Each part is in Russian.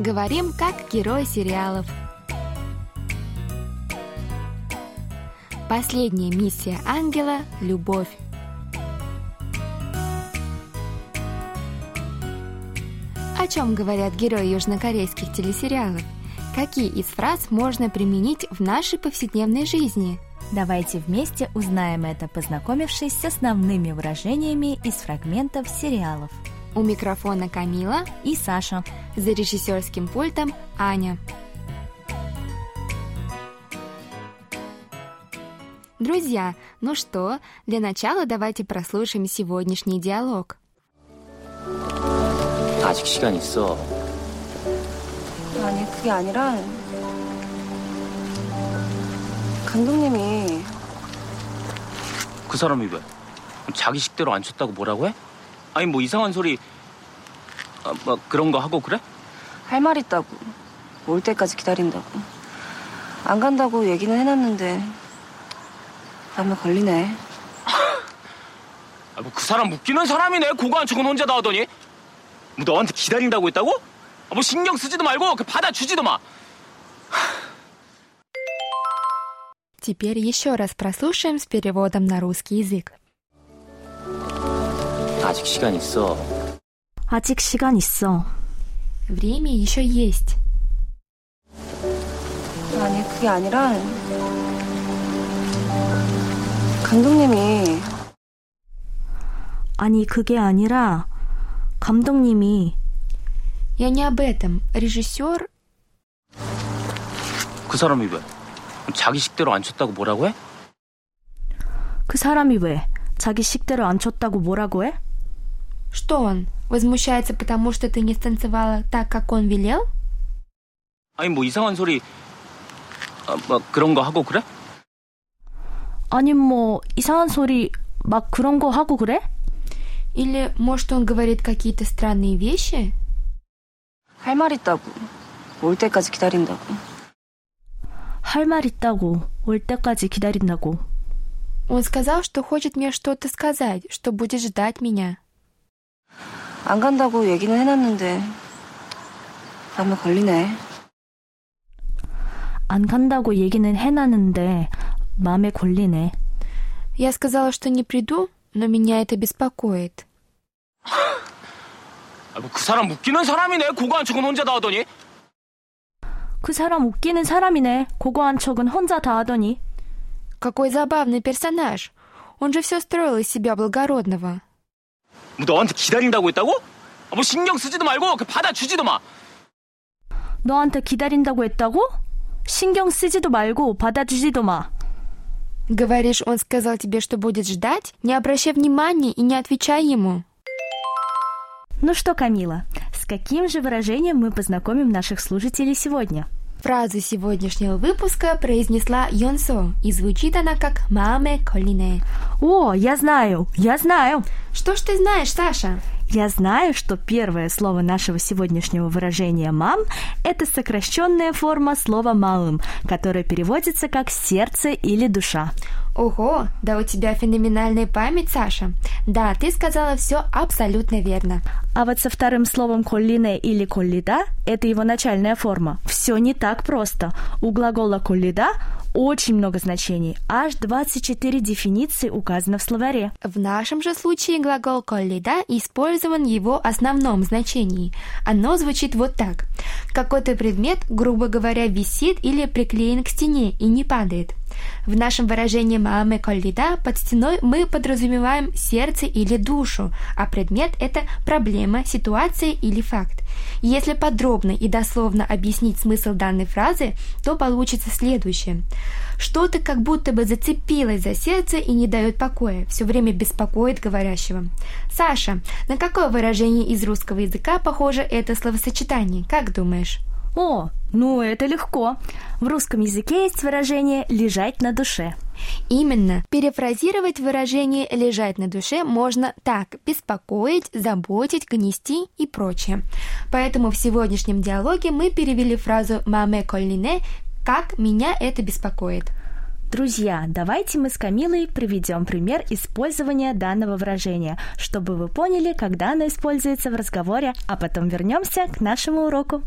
Говорим как герои сериалов. Последняя миссия ангела – любовь. О чем говорят герои южнокорейских телесериалов? Какие из фраз можно применить в нашей повседневной жизни? Давайте вместе узнаем это, познакомившись с основными выражениями из фрагментов сериалов. У микрофона Камила И Саша. за режиссерским пультом Аня. Друзья, ну что, для начала давайте прослушаем сегодняшний диалог. 아직 시간 있어. 아니 그게 아니라 감독님이 그 사람이 왜? 자기 식대로 안 쳤다고 뭐라고 해? 아니 뭐 이상한 소리 아, 뭐 그런 거 하고 그래? 할 말 있다고 올 때까지 기다린다고 안 간다고 얘기는 해놨는데 마음에 걸리네 아, 뭐 그 사람 웃기는 사람이네. 고거 한 척은 혼자 다 하더니. 뭐 너한테 기다린다고 했다고? 아, 뭐 신경 쓰지도 말고 그 받아주지도 마. Теперь еще раз прослушаем с переводом на русский язык. 아직 시간 있어. 아직 시간 있어. Время еще есть. 아니 그게 아니라 감독님이 아니, 그게 아니라 감독님이 Я не об этом. Режиссер 그 사람이 왜? 자기 식대로 안 쳤다고 뭐라고 해? 그 사람이 왜 자기 식대로 안 쳤다고 뭐라고 해? Что он? Возмущается, потому что ты не станцевала так, как он велел? 아니 뭐 이상한 소리 아, 뭐 그런 거 하고 그래? 아니 뭐 이상한 소리 막 그런 거 하고 그래? Или, может, он говорит какие-то странные вещи? 할 말 있다고 올 때까지 기다린다고 할 말 있다고 올 때까지 기다린다고. Он сказал, что хочет мне что-то сказать, что будет ждать меня. 안 간다고 얘기는 해놨는데 마음에 걸리네 안 간다고 얘기는 해놨는데 마음에 걸리네. Я сказала, что не приду, но меня это беспокоит. 아, 뭐그 사람 웃기는 사람이네. 고거 한 척은 혼자 다 하더니. 그 사람 웃기는 사람이네. 그거 한 척은 혼자 다 하더니. Какой забавный персонаж. Он же все строил из себя благородного. 뭐 너한테 기다린다고 했다고? 아, 뭐 신경 쓰지도 말고 그 받아주지도 마. 너한테 기다린다고 했다고? 신경 쓰지도 말고 받아주지도 마. Говоришь, он сказал тебе, что будет ждать? Не обращай внимания и не отвечай ему. Ну что, Камила, с каким же выражением мы познакомим наших слушателей сегодня? Фразу сегодняшнего выпуска произнесла Йонсо, и звучит она как «маме колине». О, я знаю, я знаю. Что ж ты знаешь, Саша? Я знаю, что первое слово нашего сегодняшнего выражения «мам» — это сокращенная форма слова «маым», которое переводится как «сердце» или «душа». Ого, да у тебя феноменальная память, Саша. Да, ты сказала все абсолютно верно. А вот со вторым словом «коллине» или «коллида» — это его начальная форма. Все не так просто. У глагола «коллида» очень много значений. Аж 24 дефиниции указано в словаре. В нашем же случае глагол «коллида» использован в его основном значении. Оно звучит вот так. Какой-то предмет, грубо говоря, висит или приклеен к стене и не падает. В нашем выражении «мааме коллида» под стеной мы подразумеваем сердце или душу, а предмет – это проблема, ситуация или факт. Если подробно и дословно объяснить смысл данной фразы, то получится следующее. Что-то как будто бы зацепилось за сердце и не дает покоя, все время беспокоит говорящего. Саша, на какое выражение из русского языка похоже это словосочетание? Как думаешь? О, ну это легко. В русском языке есть выражение «лежать на душе». Именно. Перефразировать выражение «лежать на душе» можно так – беспокоить, заботить, гнести и прочее. Поэтому в сегодняшнем диалоге мы перевели фразу «маме коллине» как «меня это беспокоит». Друзья, давайте мы с Камилой приведем пример использования данного выражения, чтобы вы поняли, когда оно используется в разговоре, а потом вернемся к нашему уроку.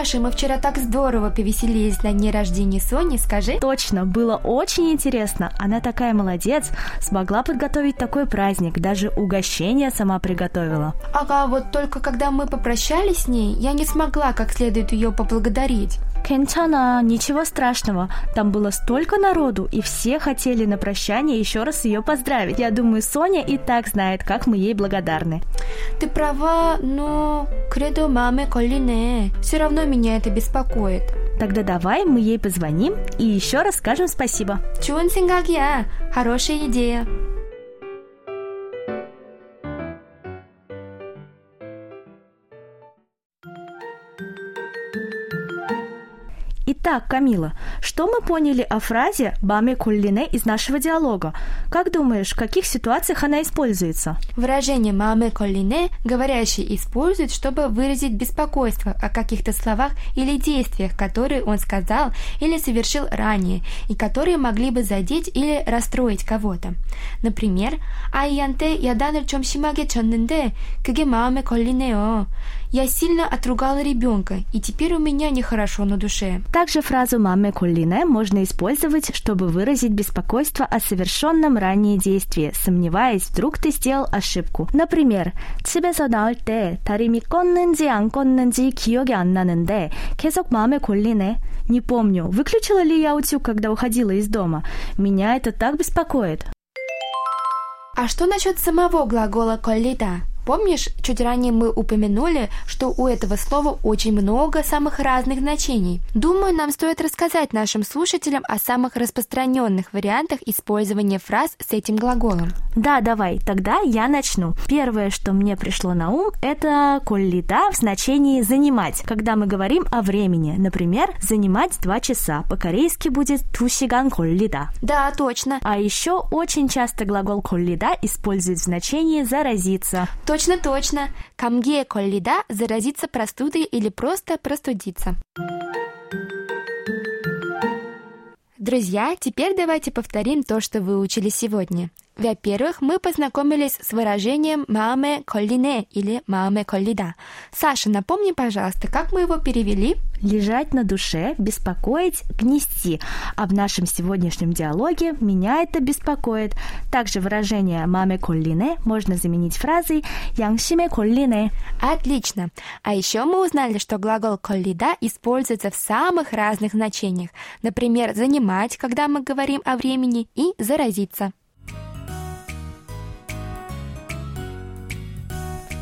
Саша, мы вчера так здорово повеселились на дне рождения Сони, скажи. Точно, было очень интересно. Она такая молодец, смогла подготовить такой праздник, даже угощение сама приготовила. Ага, вот только когда мы попрощались с ней, я не смогла как следует ее поблагодарить. Кенчана, ничего страшного. Там было столько народу, и все хотели на прощание еще раз ее поздравить. Я думаю, Соня и так знает, как мы ей благодарны. Ты права, но кредо маме коллине. Все равно меня это беспокоит. Тогда давай мы ей позвоним и еще раз скажем спасибо. Чунсингагья, хорошая идея. Итак, Камила, что мы поняли о фразе «баме коллине» из нашего диалога? Как думаешь, в каких ситуациях она используется? Выражение «маме коллине» говорящий использует, чтобы выразить беспокойство о каких-то словах или действиях, которые он сказал или совершил ранее, и которые могли бы задеть или расстроить кого-то. Например, 아이한테 야단을 좀 심하게 쳤는데 그게 마음에 걸리네요. Я сильно отругала ребенка, и теперь у меня нехорошо на душе. Также фразу «маме коллине» можно использовать, чтобы выразить беспокойство о совершенном ранее действии, сомневаясь, вдруг ты сделал ошибку. Например, 집에서 나올 때 다리미 껐는지 안 껐는지 기억이 안 나는데 계속 마음에 걸리네. Не помню, выключила ли я утюг, когда уходила из дома. Меня это так беспокоит. А что насчет самого глагола «коллида»? Помнишь, чуть ранее мы упомянули, что у этого слова очень много самых разных значений. Думаю, нам стоит рассказать нашим слушателям о самых распространенных вариантах использования фраз с этим глаголом. Да, давай, тогда я начну. Первое, что мне пришло на ум, это коллида в значении «занимать», когда мы говорим о времени. Например, «занимать два часа». По-корейски будет «тусиган коллида». Да, точно. А еще очень часто глагол коллида используют в значении «заразиться». Точно, точно. Камгея коллида – заразиться простудой или просто простудиться. Друзья, теперь давайте повторим то, что вы учили сегодня. Во-первых, мы познакомились с выражением «маме коллине» или «маме коллида». Саша, напомни, пожалуйста, как мы его перевели? Лежать на душе, беспокоить, гнести. А в нашем сегодняшнем диалоге меня это беспокоит. Также выражение «маме коллине» можно заменить фразой «яншиме коллине». Отлично. А еще мы узнали, что глагол «коллида» используется в самых разных значениях. Например, «занимать», когда мы говорим о времени, и «заразиться».